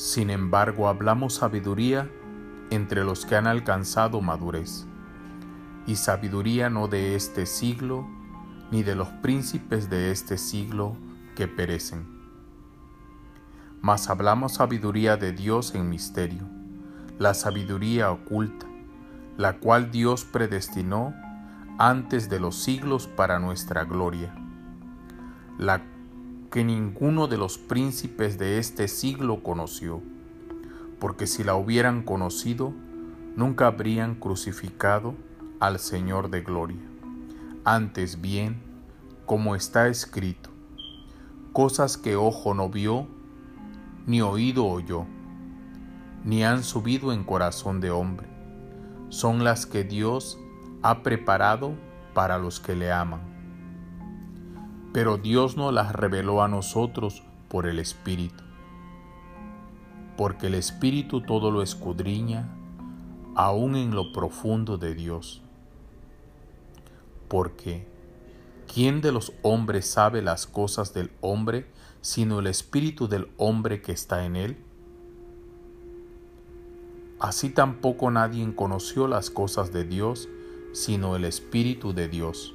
Sin embargo, hablamos sabiduría entre los que han alcanzado madurez, y sabiduría no de este siglo, ni de los príncipes de este siglo que perecen. Mas hablamos sabiduría de Dios en misterio, la sabiduría oculta, la cual Dios predestinó antes de los siglos para nuestra gloria, la que ninguno de los príncipes de este siglo conoció, porque si la hubieran conocido, nunca habrían crucificado al Señor de gloria. Antes bien, como está escrito, cosas que ojo no vio, ni oído oyó, ni han subido en corazón de hombre, son las que Dios ha preparado para los que le aman pero Dios nos las reveló a nosotros por el Espíritu, porque el Espíritu todo lo escudriña, aún en lo profundo de Dios. Porque, ¿quién de los hombres sabe las cosas del hombre sino el Espíritu del hombre que está en él? Así tampoco nadie conoció las cosas de Dios sino el Espíritu de Dios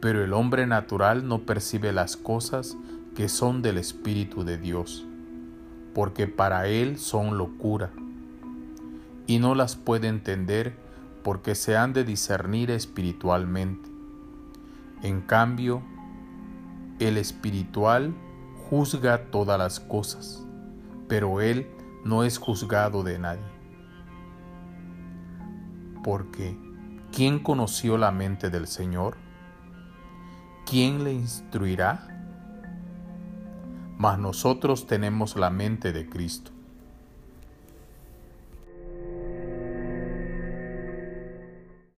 pero el hombre natural no percibe las cosas que son del Espíritu de Dios, porque para él son locura, y no las puede entender porque se han de discernir espiritualmente. En cambio, el espiritual juzga todas las cosas, pero él no es juzgado de nadie. Porque, ¿quién conoció la mente del Señor? ¿Quién le instruirá? Mas nosotros tenemos la mente de Cristo.